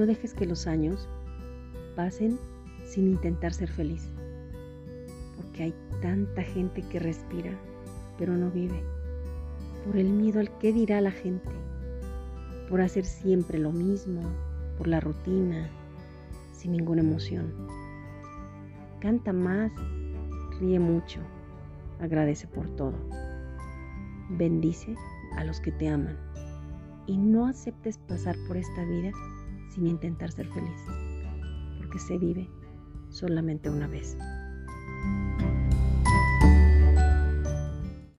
no dejes que los años pasen sin intentar ser feliz. Porque hay tanta gente que respira, pero no vive. Por el miedo al que dirá la gente. Por hacer siempre lo mismo, por la rutina, sin ninguna emoción. Canta más, ríe mucho, agradece por todo. Bendice a los que te aman y no aceptes pasar por esta vida sin intentar ser feliz, porque se vive solamente una vez.